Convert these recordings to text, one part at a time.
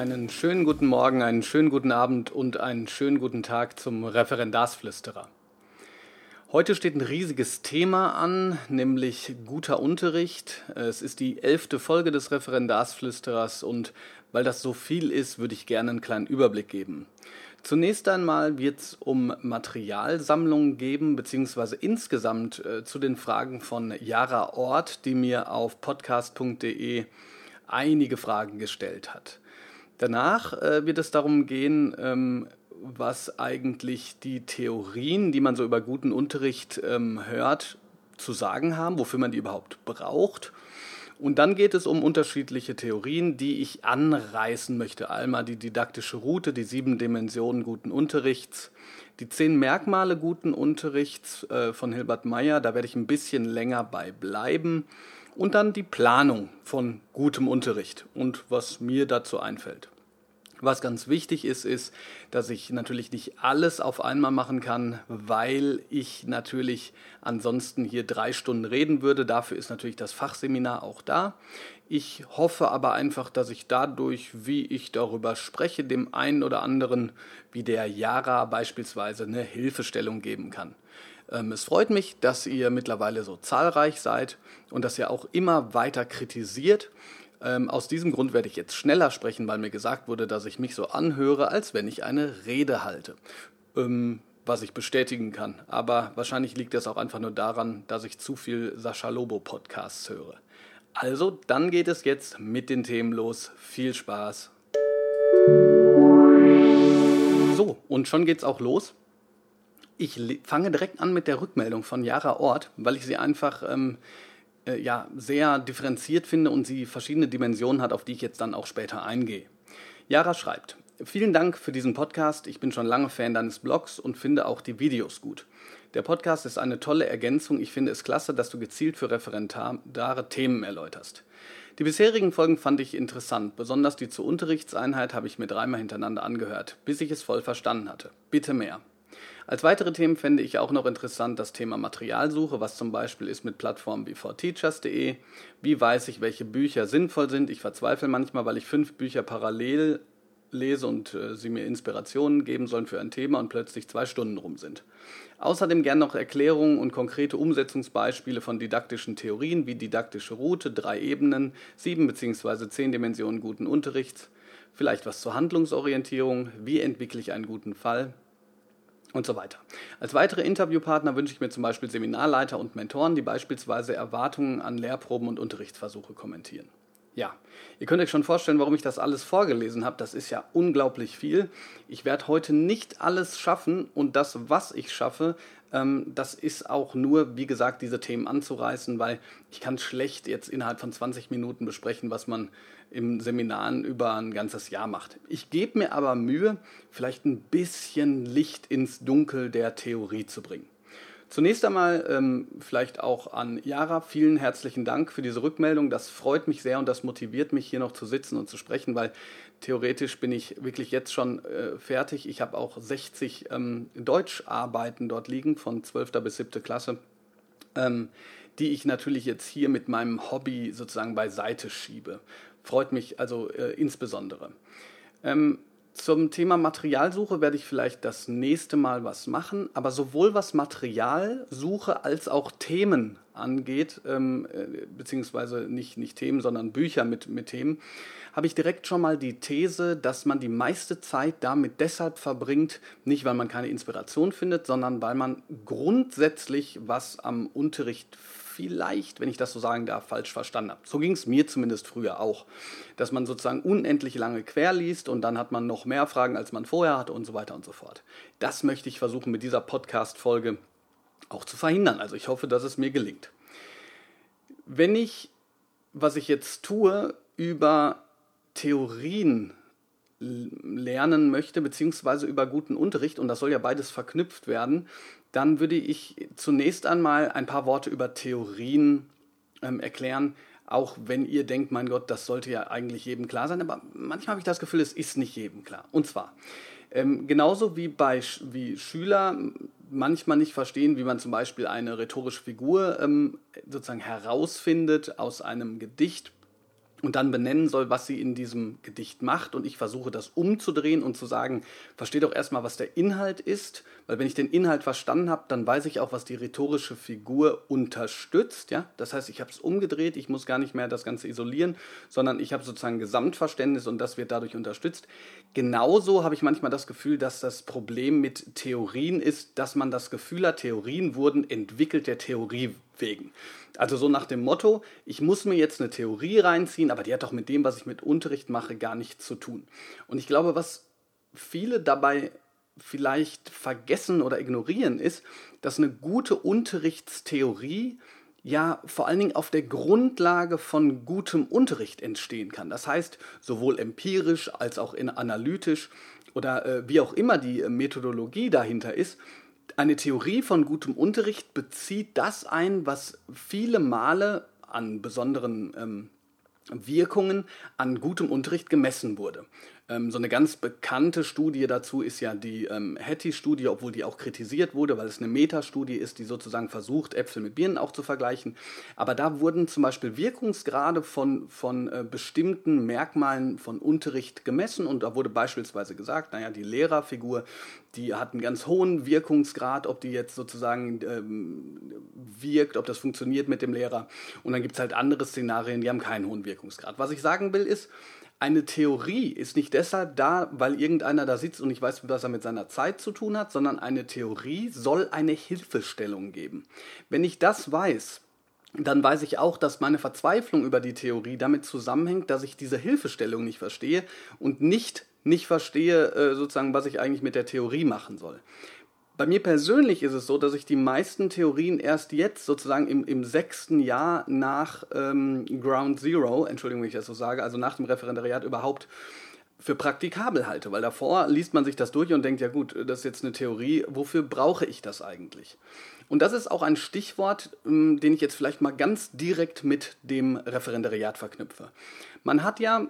Einen schönen guten Morgen, einen schönen guten Abend und einen schönen guten Tag zum Referendarsflüsterer. Heute steht ein riesiges Thema an, nämlich guter Unterricht. Es ist die elfte Folge des Referendarsflüsterers und weil das so viel ist, würde ich gerne einen kleinen Überblick geben. Zunächst einmal wird es um Materialsammlungen geben, beziehungsweise insgesamt äh, zu den Fragen von Jara Ort, die mir auf podcast.de einige Fragen gestellt hat. Danach äh, wird es darum gehen, ähm, was eigentlich die Theorien, die man so über guten Unterricht ähm, hört, zu sagen haben, wofür man die überhaupt braucht. Und dann geht es um unterschiedliche Theorien, die ich anreißen möchte. Einmal die didaktische Route, die sieben Dimensionen guten Unterrichts, die zehn Merkmale guten Unterrichts äh, von Hilbert Meyer, da werde ich ein bisschen länger bei bleiben. Und dann die Planung von gutem Unterricht und was mir dazu einfällt. Was ganz wichtig ist, ist, dass ich natürlich nicht alles auf einmal machen kann, weil ich natürlich ansonsten hier drei Stunden reden würde. Dafür ist natürlich das Fachseminar auch da. Ich hoffe aber einfach, dass ich dadurch, wie ich darüber spreche, dem einen oder anderen, wie der Yara beispielsweise, eine Hilfestellung geben kann. Ähm, es freut mich, dass ihr mittlerweile so zahlreich seid und dass ihr auch immer weiter kritisiert. Ähm, aus diesem Grund werde ich jetzt schneller sprechen, weil mir gesagt wurde, dass ich mich so anhöre, als wenn ich eine Rede halte. Ähm, was ich bestätigen kann. Aber wahrscheinlich liegt es auch einfach nur daran, dass ich zu viel Sascha Lobo Podcasts höre. Also, dann geht es jetzt mit den Themen los. Viel Spaß. So, und schon geht's auch los. Ich fange direkt an mit der Rückmeldung von Jara Ort, weil ich sie einfach ähm, äh, ja, sehr differenziert finde und sie verschiedene Dimensionen hat, auf die ich jetzt dann auch später eingehe. Yara schreibt, vielen Dank für diesen Podcast. Ich bin schon lange Fan deines Blogs und finde auch die Videos gut. Der Podcast ist eine tolle Ergänzung. Ich finde es klasse, dass du gezielt für referendare Themen erläuterst. Die bisherigen Folgen fand ich interessant, besonders die zur Unterrichtseinheit habe ich mir dreimal hintereinander angehört, bis ich es voll verstanden hatte. Bitte mehr. Als weitere Themen fände ich auch noch interessant das Thema Materialsuche, was zum Beispiel ist mit Plattformen wie forteachers.de. Wie weiß ich, welche Bücher sinnvoll sind? Ich verzweifle manchmal, weil ich fünf Bücher parallel lese und äh, sie mir Inspirationen geben sollen für ein Thema und plötzlich zwei Stunden rum sind. Außerdem gern noch Erklärungen und konkrete Umsetzungsbeispiele von didaktischen Theorien wie didaktische Route, drei Ebenen, sieben bzw. zehn Dimensionen guten Unterrichts, vielleicht was zur Handlungsorientierung, wie entwickle ich einen guten Fall, und so weiter. Als weitere Interviewpartner wünsche ich mir zum Beispiel Seminarleiter und Mentoren, die beispielsweise Erwartungen an Lehrproben und Unterrichtsversuche kommentieren. Ja, ihr könnt euch schon vorstellen, warum ich das alles vorgelesen habe. Das ist ja unglaublich viel. Ich werde heute nicht alles schaffen und das, was ich schaffe, das ist auch nur, wie gesagt, diese Themen anzureißen, weil ich kann schlecht jetzt innerhalb von 20 Minuten besprechen, was man im Seminaren über ein ganzes Jahr macht. Ich gebe mir aber Mühe, vielleicht ein bisschen Licht ins Dunkel der Theorie zu bringen. Zunächst einmal ähm, vielleicht auch an Jara vielen herzlichen Dank für diese Rückmeldung. Das freut mich sehr und das motiviert mich hier noch zu sitzen und zu sprechen, weil theoretisch bin ich wirklich jetzt schon äh, fertig. Ich habe auch 60 ähm, Deutscharbeiten dort liegen von 12. bis 7. Klasse, ähm, die ich natürlich jetzt hier mit meinem Hobby sozusagen beiseite schiebe. Freut mich also äh, insbesondere. Ähm, zum Thema Materialsuche werde ich vielleicht das nächste Mal was machen, aber sowohl was Materialsuche als auch Themen angeht, ähm, äh, beziehungsweise nicht, nicht Themen, sondern Bücher mit, mit Themen, habe ich direkt schon mal die These, dass man die meiste Zeit damit deshalb verbringt, nicht weil man keine Inspiration findet, sondern weil man grundsätzlich was am Unterricht vielleicht, wenn ich das so sagen darf, falsch verstanden habe. So ging es mir zumindest früher auch, dass man sozusagen unendlich lange quer liest und dann hat man noch mehr Fragen, als man vorher hatte und so weiter und so fort. Das möchte ich versuchen mit dieser Podcast-Folge auch zu verhindern. Also ich hoffe, dass es mir gelingt. Wenn ich, was ich jetzt tue, über Theorien lernen möchte, beziehungsweise über guten Unterricht, und das soll ja beides verknüpft werden, dann würde ich zunächst einmal ein paar Worte über Theorien ähm, erklären, auch wenn ihr denkt, mein Gott, das sollte ja eigentlich jedem klar sein, aber manchmal habe ich das Gefühl, es ist nicht jedem klar. Und zwar, ähm, genauso wie bei wie Schüler manchmal nicht verstehen, wie man zum Beispiel eine rhetorische Figur ähm, sozusagen herausfindet aus einem Gedicht und dann benennen soll, was sie in diesem Gedicht macht. Und ich versuche das umzudrehen und zu sagen, verstehe doch erstmal, was der Inhalt ist, weil wenn ich den Inhalt verstanden habe, dann weiß ich auch, was die rhetorische Figur unterstützt. Ja? Das heißt, ich habe es umgedreht, ich muss gar nicht mehr das Ganze isolieren, sondern ich habe sozusagen Gesamtverständnis und das wird dadurch unterstützt. Genauso habe ich manchmal das Gefühl, dass das Problem mit Theorien ist, dass man das Gefühl hat, Theorien wurden entwickelt der Theorie wegen. Also so nach dem Motto, ich muss mir jetzt eine Theorie reinziehen, aber die hat doch mit dem, was ich mit Unterricht mache, gar nichts zu tun. Und ich glaube, was viele dabei vielleicht vergessen oder ignorieren, ist, dass eine gute Unterrichtstheorie ja vor allen Dingen auf der Grundlage von gutem Unterricht entstehen kann. Das heißt, sowohl empirisch als auch in analytisch oder äh, wie auch immer die Methodologie dahinter ist, eine Theorie von gutem Unterricht bezieht das ein, was viele Male an besonderen ähm, Wirkungen an gutem Unterricht gemessen wurde. Ähm, so eine ganz bekannte Studie dazu ist ja die ähm, Hattie-Studie, obwohl die auch kritisiert wurde, weil es eine Metastudie ist, die sozusagen versucht, Äpfel mit Birnen auch zu vergleichen. Aber da wurden zum Beispiel Wirkungsgrade von, von äh, bestimmten Merkmalen von Unterricht gemessen und da wurde beispielsweise gesagt, naja, die Lehrerfigur, die hat einen ganz hohen Wirkungsgrad, ob die jetzt sozusagen ähm, wirkt, ob das funktioniert mit dem Lehrer. Und dann gibt es halt andere Szenarien, die haben keinen hohen Wirkungsgrad. Was ich sagen will ist, eine Theorie ist nicht deshalb da, weil irgendeiner da sitzt und nicht weiß, was er mit seiner Zeit zu tun hat, sondern eine Theorie soll eine Hilfestellung geben. Wenn ich das weiß, dann weiß ich auch, dass meine Verzweiflung über die Theorie damit zusammenhängt, dass ich diese Hilfestellung nicht verstehe und nicht nicht verstehe, äh, sozusagen, was ich eigentlich mit der Theorie machen soll. Bei mir persönlich ist es so, dass ich die meisten Theorien erst jetzt sozusagen im, im sechsten Jahr nach ähm, Ground Zero, Entschuldigung, wenn ich das so sage, also nach dem Referendariat überhaupt für praktikabel halte, weil davor liest man sich das durch und denkt, ja gut, das ist jetzt eine Theorie, wofür brauche ich das eigentlich? Und das ist auch ein Stichwort, ähm, den ich jetzt vielleicht mal ganz direkt mit dem Referendariat verknüpfe. Man hat ja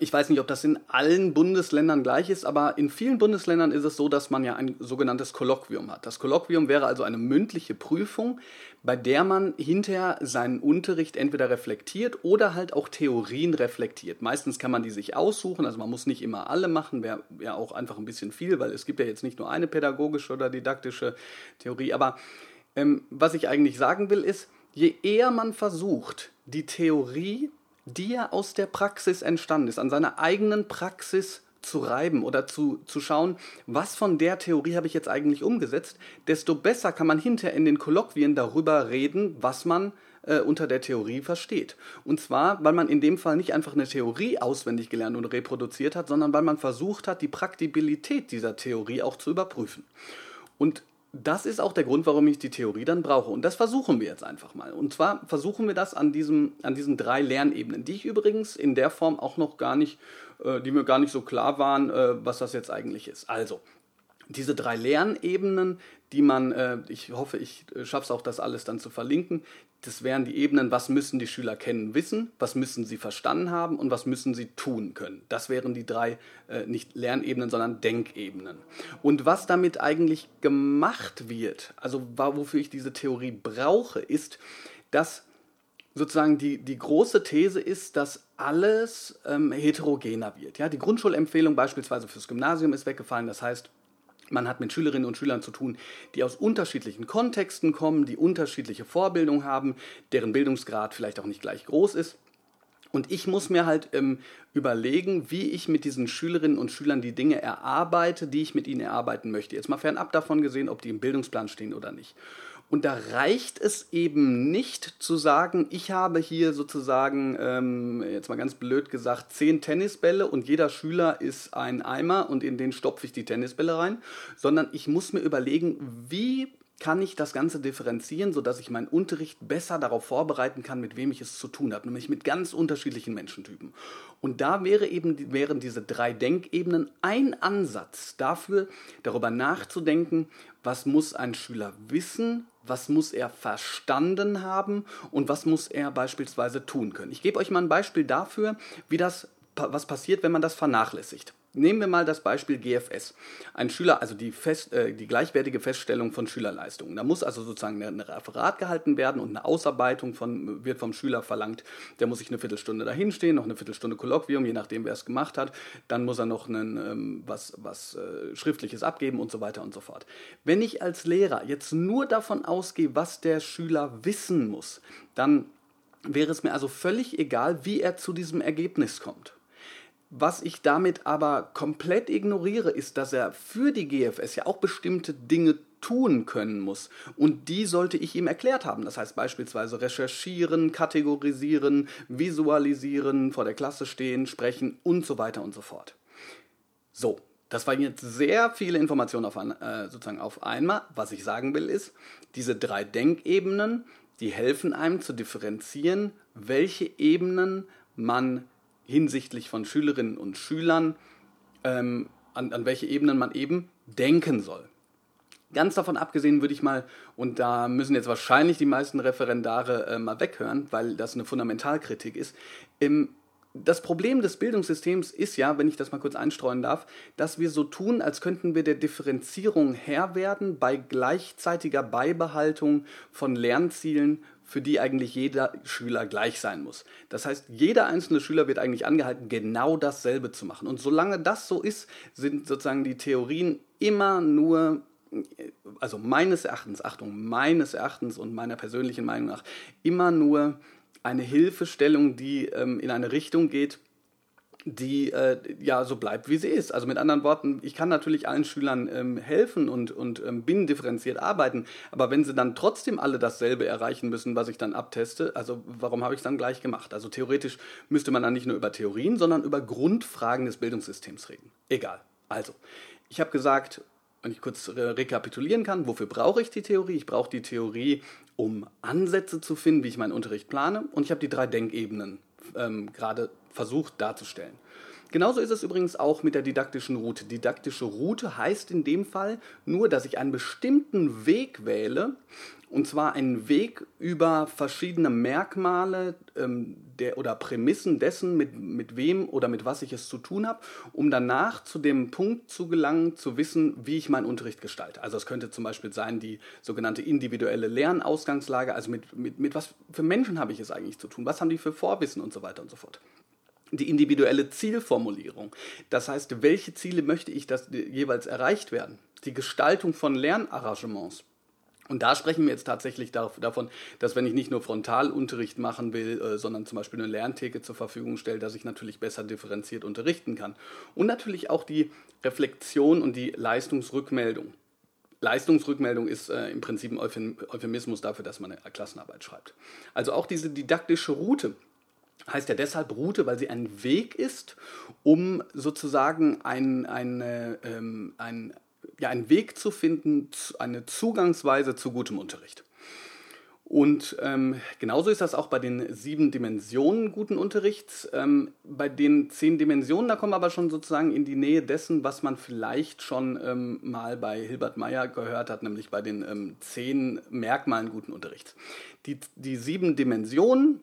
ich weiß nicht, ob das in allen Bundesländern gleich ist, aber in vielen Bundesländern ist es so, dass man ja ein sogenanntes Kolloquium hat. Das Kolloquium wäre also eine mündliche Prüfung, bei der man hinterher seinen Unterricht entweder reflektiert oder halt auch Theorien reflektiert. Meistens kann man die sich aussuchen, also man muss nicht immer alle machen, wäre ja auch einfach ein bisschen viel, weil es gibt ja jetzt nicht nur eine pädagogische oder didaktische Theorie. Aber ähm, was ich eigentlich sagen will, ist, je eher man versucht, die Theorie die ja aus der Praxis entstanden ist, an seiner eigenen Praxis zu reiben oder zu, zu schauen, was von der Theorie habe ich jetzt eigentlich umgesetzt, desto besser kann man hinterher in den Kolloquien darüber reden, was man äh, unter der Theorie versteht. Und zwar, weil man in dem Fall nicht einfach eine Theorie auswendig gelernt und reproduziert hat, sondern weil man versucht hat, die Praktibilität dieser Theorie auch zu überprüfen. Und das ist auch der Grund, warum ich die Theorie dann brauche. Und das versuchen wir jetzt einfach mal. Und zwar versuchen wir das an, diesem, an diesen drei Lernebenen, die ich übrigens in der Form auch noch gar nicht, äh, die mir gar nicht so klar waren, äh, was das jetzt eigentlich ist. Also, diese drei Lernebenen, die man, äh, ich hoffe, ich äh, schaffe es auch, das alles dann zu verlinken, das wären die Ebenen, was müssen die Schüler kennen, wissen, was müssen sie verstanden haben und was müssen sie tun können. Das wären die drei, äh, nicht Lernebenen, sondern Denkebenen. Und was damit eigentlich gemacht wird, also wofür ich diese Theorie brauche, ist, dass sozusagen die, die große These ist, dass alles ähm, heterogener wird. Ja, die Grundschulempfehlung beispielsweise fürs Gymnasium ist weggefallen. Das heißt, man hat mit Schülerinnen und Schülern zu tun, die aus unterschiedlichen Kontexten kommen, die unterschiedliche Vorbildung haben, deren Bildungsgrad vielleicht auch nicht gleich groß ist. Und ich muss mir halt ähm, überlegen, wie ich mit diesen Schülerinnen und Schülern die Dinge erarbeite, die ich mit ihnen erarbeiten möchte. Jetzt mal fernab davon gesehen, ob die im Bildungsplan stehen oder nicht. Und da reicht es eben nicht zu sagen, ich habe hier sozusagen, ähm, jetzt mal ganz blöd gesagt, zehn Tennisbälle und jeder Schüler ist ein Eimer und in den stopfe ich die Tennisbälle rein, sondern ich muss mir überlegen, wie kann ich das Ganze differenzieren, sodass ich meinen Unterricht besser darauf vorbereiten kann, mit wem ich es zu tun habe, nämlich mit ganz unterschiedlichen Menschentypen. Und da wäre eben, wären diese drei Denkebenen ein Ansatz dafür, darüber nachzudenken, was muss ein Schüler wissen, was muss er verstanden haben und was muss er beispielsweise tun können. Ich gebe euch mal ein Beispiel dafür, wie das, was passiert, wenn man das vernachlässigt. Nehmen wir mal das Beispiel GFS. Ein Schüler, also die, fest, äh, die gleichwertige Feststellung von Schülerleistungen. Da muss also sozusagen ein Referat gehalten werden und eine Ausarbeitung von, wird vom Schüler verlangt. Der muss sich eine Viertelstunde dahinstehen, noch eine Viertelstunde Kolloquium, je nachdem, wer es gemacht hat. Dann muss er noch einen, ähm, was, was äh, Schriftliches abgeben und so weiter und so fort. Wenn ich als Lehrer jetzt nur davon ausgehe, was der Schüler wissen muss, dann wäre es mir also völlig egal, wie er zu diesem Ergebnis kommt. Was ich damit aber komplett ignoriere, ist, dass er für die GFS ja auch bestimmte Dinge tun können muss. Und die sollte ich ihm erklärt haben. Das heißt beispielsweise recherchieren, kategorisieren, visualisieren, vor der Klasse stehen, sprechen und so weiter und so fort. So, das waren jetzt sehr viele Informationen auf, ein, äh, sozusagen auf einmal. Was ich sagen will ist, diese drei Denkebenen, die helfen einem zu differenzieren, welche Ebenen man hinsichtlich von Schülerinnen und Schülern, ähm, an, an welche Ebenen man eben denken soll. Ganz davon abgesehen würde ich mal, und da müssen jetzt wahrscheinlich die meisten Referendare äh, mal weghören, weil das eine Fundamentalkritik ist, im, das Problem des Bildungssystems ist ja, wenn ich das mal kurz einstreuen darf, dass wir so tun, als könnten wir der Differenzierung Herr werden bei gleichzeitiger Beibehaltung von Lernzielen für die eigentlich jeder Schüler gleich sein muss. Das heißt, jeder einzelne Schüler wird eigentlich angehalten, genau dasselbe zu machen. Und solange das so ist, sind sozusagen die Theorien immer nur, also meines Erachtens, Achtung, meines Erachtens und meiner persönlichen Meinung nach, immer nur eine Hilfestellung, die ähm, in eine Richtung geht, die äh, ja so bleibt, wie sie ist. Also mit anderen Worten, ich kann natürlich allen Schülern ähm, helfen und, und ähm, binnendifferenziert arbeiten, aber wenn sie dann trotzdem alle dasselbe erreichen müssen, was ich dann abteste, also warum habe ich es dann gleich gemacht? Also theoretisch müsste man dann nicht nur über Theorien, sondern über Grundfragen des Bildungssystems reden. Egal. Also, ich habe gesagt, wenn ich kurz re rekapitulieren kann, wofür brauche ich die Theorie? Ich brauche die Theorie, um Ansätze zu finden, wie ich meinen Unterricht plane. Und ich habe die drei Denkebenen ähm, gerade versucht darzustellen. Genauso ist es übrigens auch mit der didaktischen Route. Didaktische Route heißt in dem Fall nur, dass ich einen bestimmten Weg wähle, und zwar einen Weg über verschiedene Merkmale ähm, der, oder Prämissen dessen, mit, mit wem oder mit was ich es zu tun habe, um danach zu dem Punkt zu gelangen, zu wissen, wie ich meinen Unterricht gestalte. Also es könnte zum Beispiel sein die sogenannte individuelle Lernausgangslage, also mit, mit, mit was für Menschen habe ich es eigentlich zu tun, was haben die für Vorwissen und so weiter und so fort die individuelle Zielformulierung. Das heißt, welche Ziele möchte ich, dass jeweils erreicht werden? Die Gestaltung von Lernarrangements. Und da sprechen wir jetzt tatsächlich davon, dass wenn ich nicht nur Frontalunterricht machen will, äh, sondern zum Beispiel eine Lerntheke zur Verfügung stelle, dass ich natürlich besser differenziert unterrichten kann. Und natürlich auch die Reflexion und die Leistungsrückmeldung. Leistungsrückmeldung ist äh, im Prinzip ein Euphemismus dafür, dass man eine Klassenarbeit schreibt. Also auch diese didaktische Route heißt ja deshalb Route, weil sie ein Weg ist, um sozusagen ein, ein, ähm, ein, ja, einen Weg zu finden, eine Zugangsweise zu gutem Unterricht. Und ähm, genauso ist das auch bei den sieben Dimensionen guten Unterrichts. Ähm, bei den zehn Dimensionen, da kommen wir aber schon sozusagen in die Nähe dessen, was man vielleicht schon ähm, mal bei Hilbert Meyer gehört hat, nämlich bei den ähm, zehn Merkmalen guten Unterrichts. Die, die sieben Dimensionen,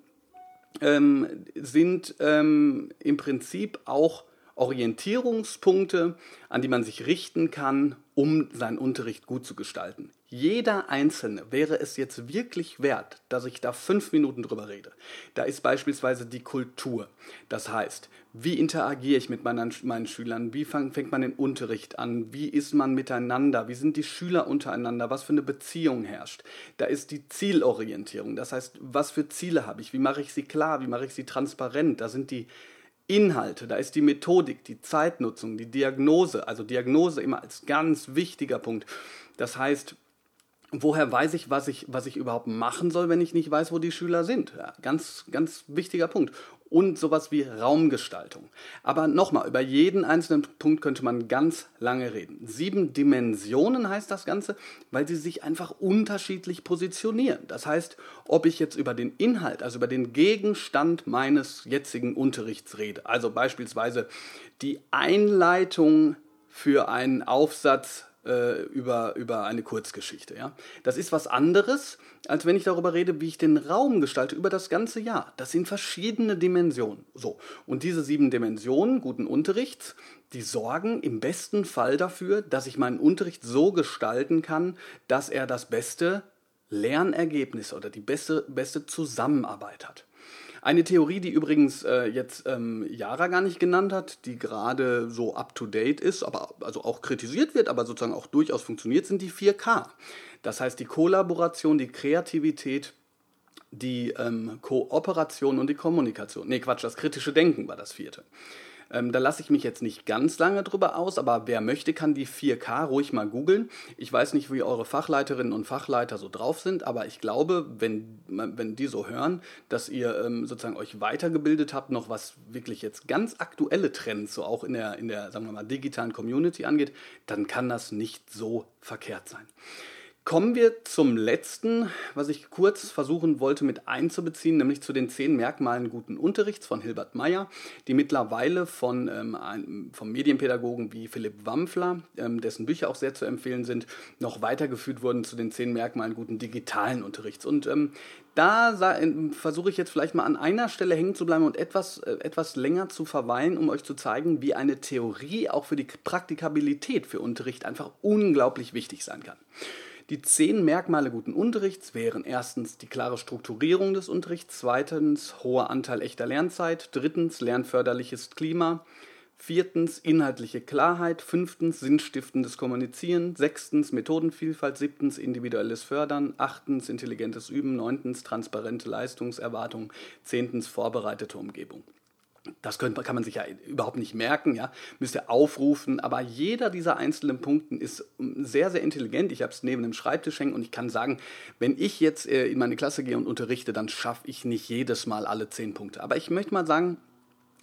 ähm, sind ähm, im Prinzip auch Orientierungspunkte, an die man sich richten kann, um seinen Unterricht gut zu gestalten. Jeder Einzelne wäre es jetzt wirklich wert, dass ich da fünf Minuten drüber rede. Da ist beispielsweise die Kultur. Das heißt, wie interagiere ich mit meinen, meinen Schülern? Wie fang, fängt man den Unterricht an? Wie ist man miteinander? Wie sind die Schüler untereinander? Was für eine Beziehung herrscht? Da ist die Zielorientierung. Das heißt, was für Ziele habe ich? Wie mache ich sie klar? Wie mache ich sie transparent? Da sind die Inhalte, da ist die Methodik, die Zeitnutzung, die Diagnose, also Diagnose immer als ganz wichtiger Punkt. Das heißt, woher weiß ich, was ich, was ich überhaupt machen soll, wenn ich nicht weiß, wo die Schüler sind? Ja, ganz, ganz wichtiger Punkt. Und sowas wie Raumgestaltung. Aber nochmal, über jeden einzelnen Punkt könnte man ganz lange reden. Sieben Dimensionen heißt das Ganze, weil sie sich einfach unterschiedlich positionieren. Das heißt, ob ich jetzt über den Inhalt, also über den Gegenstand meines jetzigen Unterrichts rede, also beispielsweise die Einleitung für einen Aufsatz äh, über, über eine Kurzgeschichte. Ja? Das ist was anderes, als wenn ich darüber rede, wie ich den Raum gestalte über das ganze Jahr. Das sind verschiedene Dimensionen. So. Und diese sieben Dimensionen guten Unterrichts, die sorgen im besten Fall dafür, dass ich meinen Unterricht so gestalten kann, dass er das beste Lernergebnis oder die beste, beste Zusammenarbeit hat. Eine Theorie, die übrigens äh, jetzt ähm, Jara gar nicht genannt hat, die gerade so up-to-date ist, aber also auch kritisiert wird, aber sozusagen auch durchaus funktioniert, sind die 4K. Das heißt die Kollaboration, die Kreativität, die ähm, Kooperation und die Kommunikation. Nee, Quatsch, das kritische Denken war das vierte. Ähm, da lasse ich mich jetzt nicht ganz lange drüber aus, aber wer möchte, kann die 4K ruhig mal googeln. Ich weiß nicht, wie eure Fachleiterinnen und Fachleiter so drauf sind, aber ich glaube, wenn, wenn die so hören, dass ihr ähm, sozusagen euch weitergebildet habt, noch was wirklich jetzt ganz aktuelle Trends, so auch in der, in der, sagen wir mal, digitalen Community angeht, dann kann das nicht so verkehrt sein. Kommen wir zum letzten, was ich kurz versuchen wollte mit einzubeziehen, nämlich zu den zehn Merkmalen guten Unterrichts von Hilbert Meyer, die mittlerweile von, ähm, einem, vom Medienpädagogen wie Philipp Wampfler, ähm, dessen Bücher auch sehr zu empfehlen sind, noch weitergeführt wurden zu den zehn Merkmalen guten digitalen Unterrichts. Und ähm, da versuche ich jetzt vielleicht mal an einer Stelle hängen zu bleiben und etwas, äh, etwas länger zu verweilen, um euch zu zeigen, wie eine Theorie auch für die Praktikabilität für Unterricht einfach unglaublich wichtig sein kann. Die zehn Merkmale guten Unterrichts wären erstens die klare Strukturierung des Unterrichts, zweitens hoher Anteil echter Lernzeit, drittens lernförderliches Klima, viertens inhaltliche Klarheit, fünftens sinnstiftendes Kommunizieren, sechstens Methodenvielfalt, siebtens individuelles Fördern, achtens intelligentes Üben, neuntens transparente Leistungserwartung, zehntens vorbereitete Umgebung. Das kann man sich ja überhaupt nicht merken, ja. Müsst ihr aufrufen, aber jeder dieser einzelnen Punkte ist sehr, sehr intelligent. Ich habe es neben dem Schreibtisch hängen und ich kann sagen, wenn ich jetzt äh, in meine Klasse gehe und unterrichte, dann schaffe ich nicht jedes Mal alle zehn Punkte. Aber ich möchte mal sagen,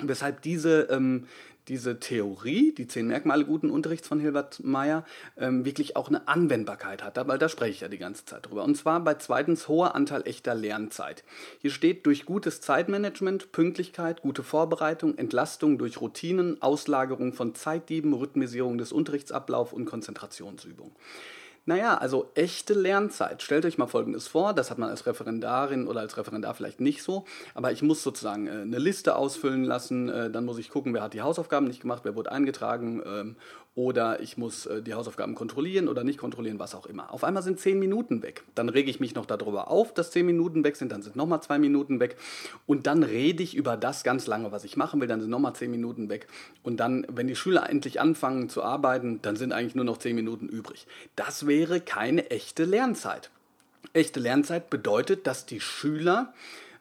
weshalb diese, ähm, diese Theorie, die zehn Merkmale guten Unterrichts von Hilbert Meyer, ähm, wirklich auch eine Anwendbarkeit hat, weil da spreche ich ja die ganze Zeit drüber. Und zwar bei zweitens hoher Anteil echter Lernzeit. Hier steht durch gutes Zeitmanagement, Pünktlichkeit, gute Vorbereitung, Entlastung durch Routinen, Auslagerung von Zeitdieben, Rhythmisierung des Unterrichtsablaufs und Konzentrationsübung. Naja, also echte Lernzeit. Stellt euch mal Folgendes vor, das hat man als Referendarin oder als Referendar vielleicht nicht so, aber ich muss sozusagen äh, eine Liste ausfüllen lassen, äh, dann muss ich gucken, wer hat die Hausaufgaben nicht gemacht, wer wurde eingetragen ähm, oder ich muss äh, die Hausaufgaben kontrollieren oder nicht kontrollieren, was auch immer. Auf einmal sind zehn Minuten weg. Dann rege ich mich noch darüber auf, dass zehn Minuten weg sind, dann sind nochmal zwei Minuten weg und dann rede ich über das ganz lange, was ich machen will, dann sind nochmal zehn Minuten weg und dann, wenn die Schüler endlich anfangen zu arbeiten, dann sind eigentlich nur noch zehn Minuten übrig. Das wäre keine echte Lernzeit. Echte Lernzeit bedeutet, dass die Schüler,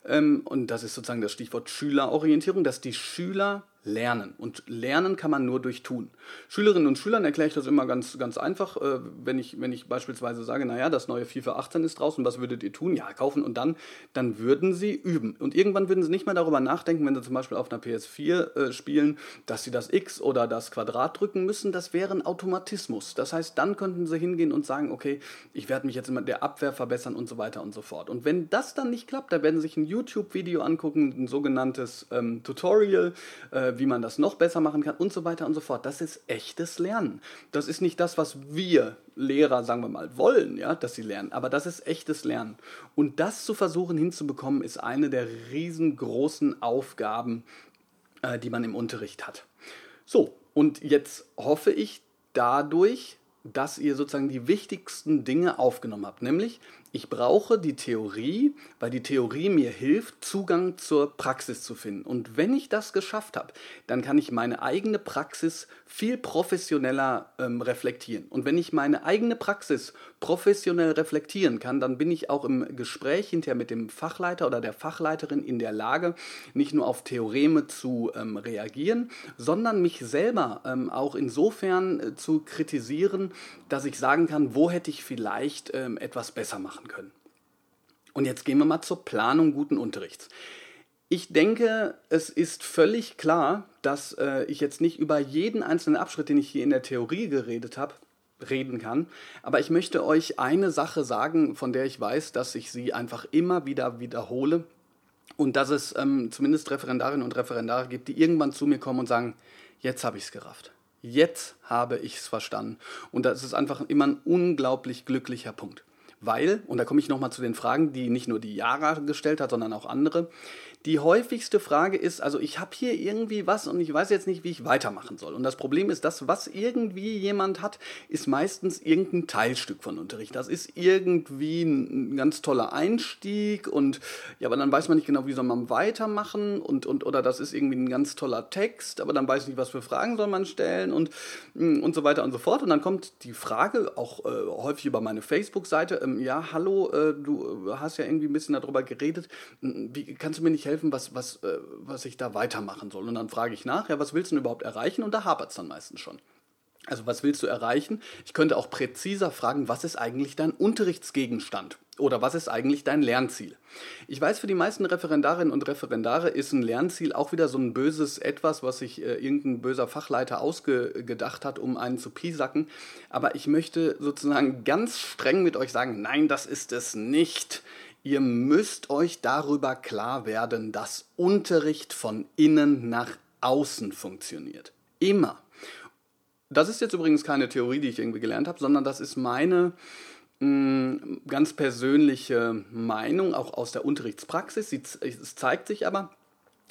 ähm, und das ist sozusagen das Stichwort Schülerorientierung, dass die Schüler lernen. Und lernen kann man nur durch Tun. Schülerinnen und Schülern erkläre ich das immer ganz, ganz einfach, äh, wenn, ich, wenn ich beispielsweise sage, naja, das neue FIFA 18 ist draußen, was würdet ihr tun? Ja, kaufen und dann, dann würden sie üben. Und irgendwann würden sie nicht mehr darüber nachdenken, wenn sie zum Beispiel auf einer PS4 äh, spielen, dass sie das X oder das Quadrat drücken müssen. Das wäre ein Automatismus. Das heißt, dann könnten sie hingehen und sagen, okay, ich werde mich jetzt immer der Abwehr verbessern und so weiter und so fort. Und wenn das dann nicht klappt, dann werden sie sich ein YouTube-Video angucken, ein sogenanntes ähm, Tutorial, äh, wie man das noch besser machen kann und so weiter und so fort. Das ist echtes Lernen. Das ist nicht das, was wir Lehrer, sagen wir mal, wollen, ja, dass sie lernen, aber das ist echtes Lernen. Und das zu versuchen hinzubekommen, ist eine der riesengroßen Aufgaben, äh, die man im Unterricht hat. So, und jetzt hoffe ich dadurch, dass ihr sozusagen die wichtigsten Dinge aufgenommen habt, nämlich ich brauche die Theorie, weil die Theorie mir hilft, Zugang zur Praxis zu finden. Und wenn ich das geschafft habe, dann kann ich meine eigene Praxis viel professioneller ähm, reflektieren. Und wenn ich meine eigene Praxis professionell reflektieren kann, dann bin ich auch im Gespräch hinterher mit dem Fachleiter oder der Fachleiterin in der Lage, nicht nur auf Theoreme zu ähm, reagieren, sondern mich selber ähm, auch insofern äh, zu kritisieren, dass ich sagen kann, wo hätte ich vielleicht ähm, etwas besser machen können. Und jetzt gehen wir mal zur Planung guten Unterrichts. Ich denke, es ist völlig klar, dass äh, ich jetzt nicht über jeden einzelnen Abschnitt, den ich hier in der Theorie geredet habe, reden kann. Aber ich möchte euch eine Sache sagen, von der ich weiß, dass ich sie einfach immer wieder wiederhole und dass es ähm, zumindest Referendarinnen und Referendare gibt, die irgendwann zu mir kommen und sagen, jetzt habe ich es gerafft. Jetzt habe ich es verstanden. Und das ist einfach immer ein unglaublich glücklicher Punkt. Weil, und da komme ich nochmal zu den Fragen, die nicht nur die Yara gestellt hat, sondern auch andere, die häufigste Frage ist, also ich habe hier irgendwie was und ich weiß jetzt nicht, wie ich weitermachen soll. Und das Problem ist, das, was irgendwie jemand hat, ist meistens irgendein Teilstück von Unterricht. Das ist irgendwie ein ganz toller Einstieg und ja, aber dann weiß man nicht genau, wie soll man weitermachen und, und oder das ist irgendwie ein ganz toller Text, aber dann weiß ich nicht, was für Fragen soll man stellen und, und so weiter und so fort. Und dann kommt die Frage, auch äh, häufig über meine Facebook-Seite, ähm, ja, hallo, äh, du hast ja irgendwie ein bisschen darüber geredet, wie kannst du mir nicht helfen? helfen, was, was, äh, was ich da weitermachen soll. Und dann frage ich nach, ja, was willst du denn überhaupt erreichen? Und da hapert es dann meistens schon. Also was willst du erreichen? Ich könnte auch präziser fragen, was ist eigentlich dein Unterrichtsgegenstand? Oder was ist eigentlich dein Lernziel? Ich weiß, für die meisten Referendarinnen und Referendare ist ein Lernziel auch wieder so ein böses Etwas, was sich äh, irgendein böser Fachleiter ausgedacht hat, um einen zu piesacken. Aber ich möchte sozusagen ganz streng mit euch sagen, nein, das ist es nicht. Ihr müsst euch darüber klar werden, dass Unterricht von innen nach außen funktioniert. Immer. Das ist jetzt übrigens keine Theorie, die ich irgendwie gelernt habe, sondern das ist meine mh, mm, ganz persönliche Meinung, auch aus der Unterrichtspraxis. es zeigt sich aber,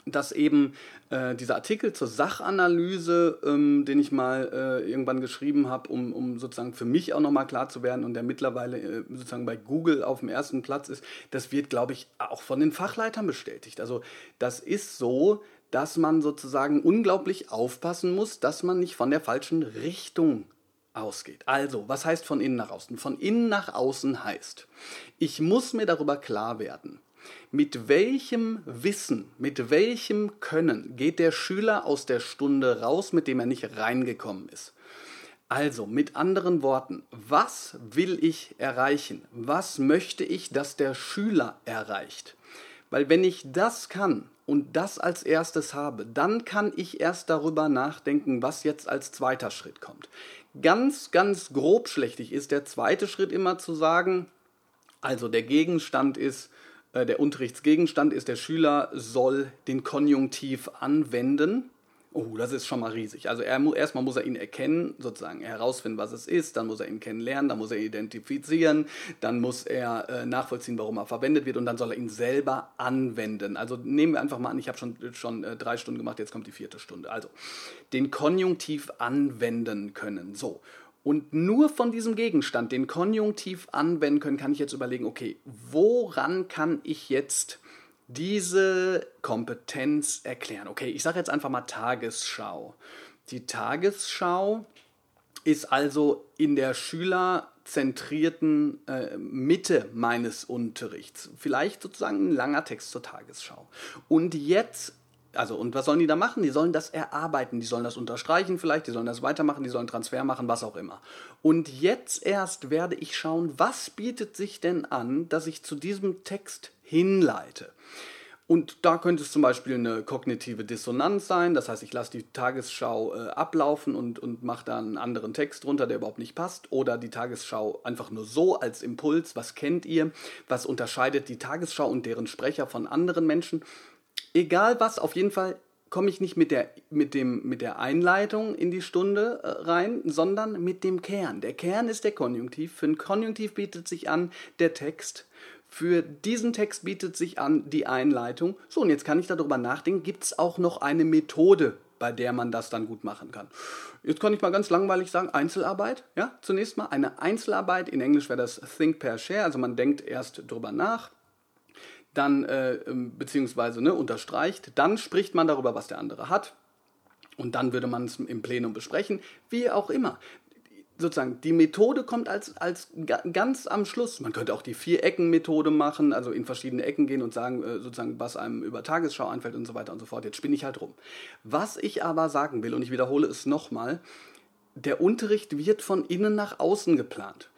dass eben äh, dieser Artikel zur Sachanalyse, ähm, den ich mal äh, irgendwann geschrieben habe, um, um sozusagen für mich auch nochmal klar zu werden und der mittlerweile äh, sozusagen bei Google auf dem ersten Platz ist, das wird, glaube ich, auch von den Fachleitern bestätigt. Also das ist so, dass man sozusagen unglaublich aufpassen muss, dass man nicht von der falschen Richtung ausgeht. Also, was heißt von innen nach außen? Von innen nach außen heißt, ich muss mir darüber klar werden, mit welchem Wissen, mit welchem Können geht der Schüler aus der Stunde raus, mit dem er nicht reingekommen ist? Also, mit anderen Worten, was will ich erreichen? Was möchte ich, dass der Schüler erreicht? Weil wenn ich das kann und das als erstes habe, dann kann ich erst darüber nachdenken, was jetzt als zweiter Schritt kommt. Ganz, ganz grobschlächtig ist der zweite Schritt immer zu sagen, also der Gegenstand ist, äh, der Unterrichtsgegenstand ist, der Schüler soll den Konjunktiv anwenden. Oh, das ist schon mal riesig. Also er, erstmal muss er ihn erkennen, sozusagen herausfinden, was es ist, dann muss er ihn kennenlernen, dann muss er identifizieren, dann muss er äh, nachvollziehen, warum er verwendet wird und dann soll er ihn selber anwenden. Also nehmen wir einfach mal an, ich habe schon, schon äh, drei Stunden gemacht, jetzt kommt die vierte Stunde. Also den Konjunktiv anwenden können. So. Und nur von diesem Gegenstand den Konjunktiv anwenden können, kann ich jetzt überlegen, okay, woran kann ich jetzt diese Kompetenz erklären? Okay, ich sage jetzt einfach mal Tagesschau. Die Tagesschau ist also in der schülerzentrierten äh, Mitte meines Unterrichts. Vielleicht sozusagen ein langer Text zur Tagesschau. Und jetzt also, und was sollen die da machen? Die sollen das erarbeiten, die sollen das unterstreichen vielleicht, die sollen das weitermachen, die sollen Transfer machen, was auch immer. Und jetzt erst werde ich schauen, was bietet sich denn an, dass ich zu diesem Text hinleite. Und da könnte es zum Beispiel eine kognitive Dissonanz sein, das heißt, ich lasse die Tagesschau äh, ablaufen und, und mache da einen anderen Text drunter, der überhaupt nicht passt. Oder die Tagesschau einfach nur so als Impuls, was kennt ihr, was unterscheidet die Tagesschau und deren Sprecher von anderen Menschen egal was, auf jeden Fall komme ich nicht mit der, mit, dem, mit der Einleitung in die Stunde äh, rein, sondern mit dem Kern. Der Kern ist der Konjunktiv. Für einen Konjunktiv bietet sich an der Text. Für diesen Text bietet sich an die Einleitung. So, und jetzt kann ich darüber nachdenken, gibt es auch noch eine Methode, bei der man das dann gut machen kann. Jetzt kann ich mal ganz langweilig sagen, Einzelarbeit. Ja, zunächst mal eine Einzelarbeit. In Englisch wäre das Think per Share, also man denkt erst drüber nach dann äh, ähm, beziehungsweise ne, unterstreicht, dann spricht man darüber, was der andere hat und dann würde man es im Plenum besprechen, wie auch immer. Sozusagen, die Methode kommt als, als ganz am Schluss. Man könnte auch die Vier-Ecken-Methode machen, also in verschiedene Ecken gehen und sagen, äh, sozusagen, was einem über Tagesschau einfällt und so weiter und so fort. Jetzt spinne ich halt rum. Was ich aber sagen will, und ich wiederhole es nochmal, der Unterricht wird von innen nach außen geplant.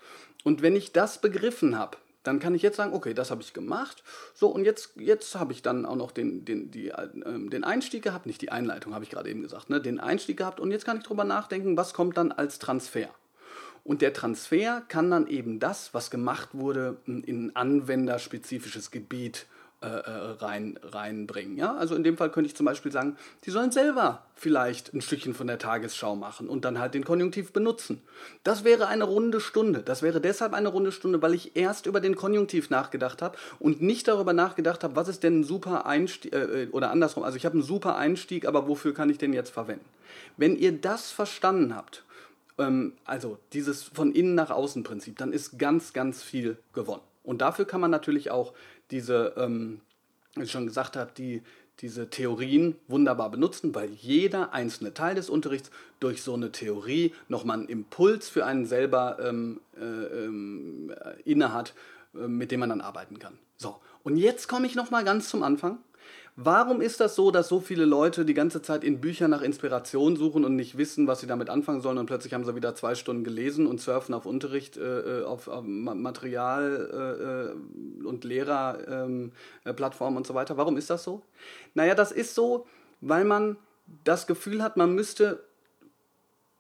Und wenn ich das begriffen habe, dann kann ich jetzt sagen, okay, das habe ich gemacht. So, und jetzt, jetzt habe ich dann auch noch den, den, die, äh, den Einstieg gehabt, nicht die Einleitung, habe ich gerade eben gesagt, ne? den Einstieg gehabt und jetzt kann ich darüber nachdenken, was kommt dann als Transfer. Und der Transfer kann dann eben das, was gemacht wurde, in ein anwenderspezifisches Gebiet äh, äh, rein, reinbringen. Ja? Also in dem Fall könnte ich zum Beispiel sagen, die sollen selber vielleicht ein Stückchen von der Tagesschau machen und dann halt den Konjunktiv benutzen. Das wäre eine runde Stunde. Das wäre deshalb eine runde Stunde, weil ich erst über den Konjunktiv nachgedacht habe und nicht darüber nachgedacht habe, was ist denn ein super Einstieg, äh, oder andersrum, also ich habe einen super Einstieg, aber wofür kann ich den jetzt verwenden? Wenn ihr das verstanden habt, ähm, also dieses von innen nach außen Prinzip, dann ist ganz, ganz viel gewonnen. Und dafür kann man natürlich auch diese, ähm, wie ich schon gesagt habe, die, diese Theorien wunderbar benutzen, weil jeder einzelne Teil des Unterrichts durch so eine Theorie nochmal einen Impuls für einen selber ähm, äh, ähm, inne hat, äh, mit dem man dann arbeiten kann. So, und jetzt komme ich nochmal ganz zum Anfang. Warum ist das so, dass so viele Leute die ganze Zeit in Büchern nach Inspiration suchen und nicht wissen, was sie damit anfangen sollen und plötzlich haben sie wieder zwei Stunden gelesen und surfen auf Unterricht, äh, äh auf, auf, Material äh, äh und Lehrerplattformen ähm, äh, und so weiter? Warum ist das so? Naja, das ist so, weil man das Gefühl hat, man müsste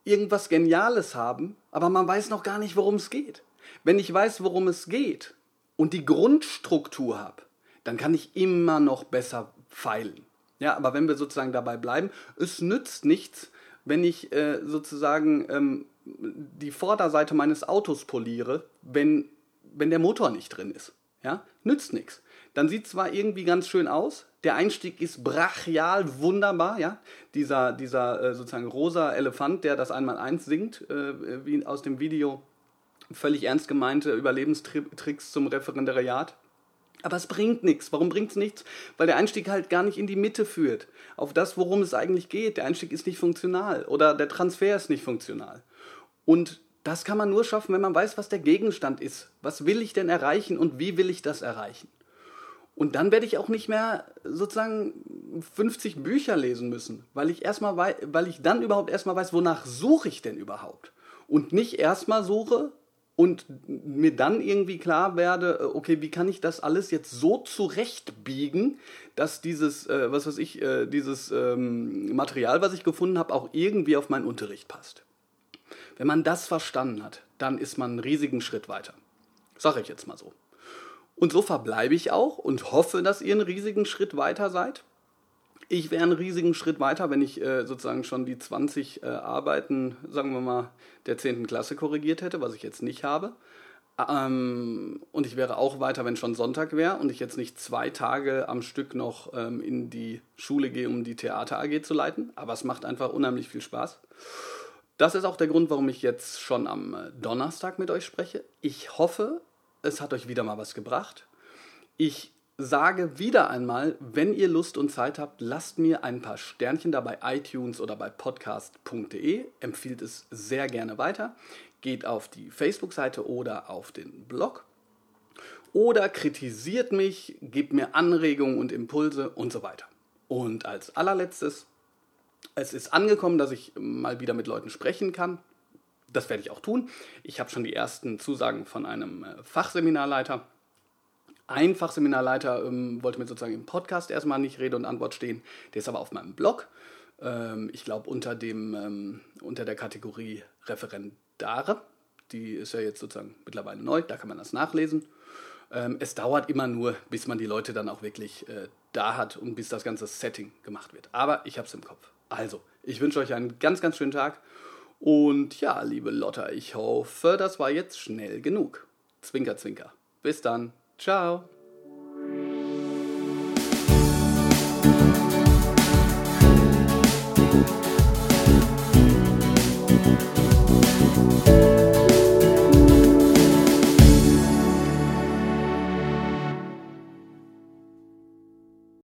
irgendwas Geniales haben, aber man weiß noch gar nicht, worum es geht. Wenn ich weiß, worum es geht und die Grundstruktur habe, dann kann ich immer noch besser feilen. Ja, aber wenn wir sozusagen dabei bleiben, es nützt nichts, wenn ich äh, sozusagen ähm, die Vorderseite meines Autos poliere, wenn, wenn der Motor nicht drin ist. Ja, nützt nichts. Dann sieht zwar irgendwie ganz schön aus, der Einstieg ist brachial wunderbar, ja. Dieser, dieser äh, sozusagen rosa Elefant, der das Einmal-Eins singt, äh, wie aus dem Video, völlig ernst gemeinte Überlebenstricks zum Referendariat. Aber es bringt nichts. Warum bringt es nichts? Weil der Einstieg halt gar nicht in die Mitte führt. Auf das, worum es eigentlich geht. Der Einstieg ist nicht funktional oder der Transfer ist nicht funktional. Und das kann man nur schaffen, wenn man weiß, was der Gegenstand ist. Was will ich denn erreichen und wie will ich das erreichen? Und dann werde ich auch nicht mehr sozusagen 50 Bücher lesen müssen, weil ich erstmal weil ich dann überhaupt erstmal weiß, wonach suche ich denn überhaupt? Und nicht erstmal suche, und mir dann irgendwie klar werde, äh, okay, wie kann ich das alles jetzt so zurechtbiegen, dass dieses, äh, was weiß ich, äh, dieses ähm, Material, was ich gefunden habe, auch irgendwie auf meinen Unterricht passt. Wenn man das verstanden hat, dann ist man einen riesigen Schritt weiter. Sag ich jetzt mal so. Und so verbleibe ich auch und hoffe, dass ihr einen riesigen Schritt weiter seid. Ich wäre einen riesigen Schritt weiter, wenn ich äh, sozusagen schon die 20 äh, Arbeiten, sagen wir mal, der 10. Klasse korrigiert hätte, was ich jetzt nicht habe. Ähm, und ich wäre auch weiter, wenn schon Sonntag wäre und ich jetzt nicht zwei Tage am Stück noch ähm, in die Schule gehe, um die Theater AG zu leiten. Aber es macht einfach unheimlich viel Spaß. Das ist auch der Grund, warum ich jetzt schon am äh, Donnerstag mit euch spreche. Ich hoffe, es hat euch wieder mal was gebracht. Ich sage wieder einmal, wenn ihr Lust und Zeit habt, lasst mir ein paar Sternchen da bei iTunes oder bei podcast.de. Empfiehlt es sehr gerne weiter. Geht auf die Facebook-Seite oder auf den Blog. Oder kritisiert mich, gebt mir Anregungen und Impulse und so weiter. Und als allerletztes, es ist angekommen, dass ich mal wieder mit Leuten sprechen kann. Das werde ich auch tun. Ich habe schon die ersten Zusagen von einem äh, Fachseminarleiter ein Fachseminarleiter ähm, wollte mir sozusagen im Podcast erstmal nicht Rede und Antwort stehen. Der ist aber auf meinem Blog. Ähm, ich glaube unter ähm, unter der Kategorie Referendare. Die ist ja jetzt sozusagen mittlerweile neu, da kann man das nachlesen. Ähm, es dauert immer nur, bis man die Leute dann auch wirklich äh, da hat und bis das ganze Setting gemacht wird. Aber ich habe es im Kopf. Also, ich wünsche euch einen ganz, ganz schönen Tag. Und ja, liebe Lotta, ich hoffe, das war jetzt schnell genug. Zwinker, zwinker. Bis dann. Ciao. thank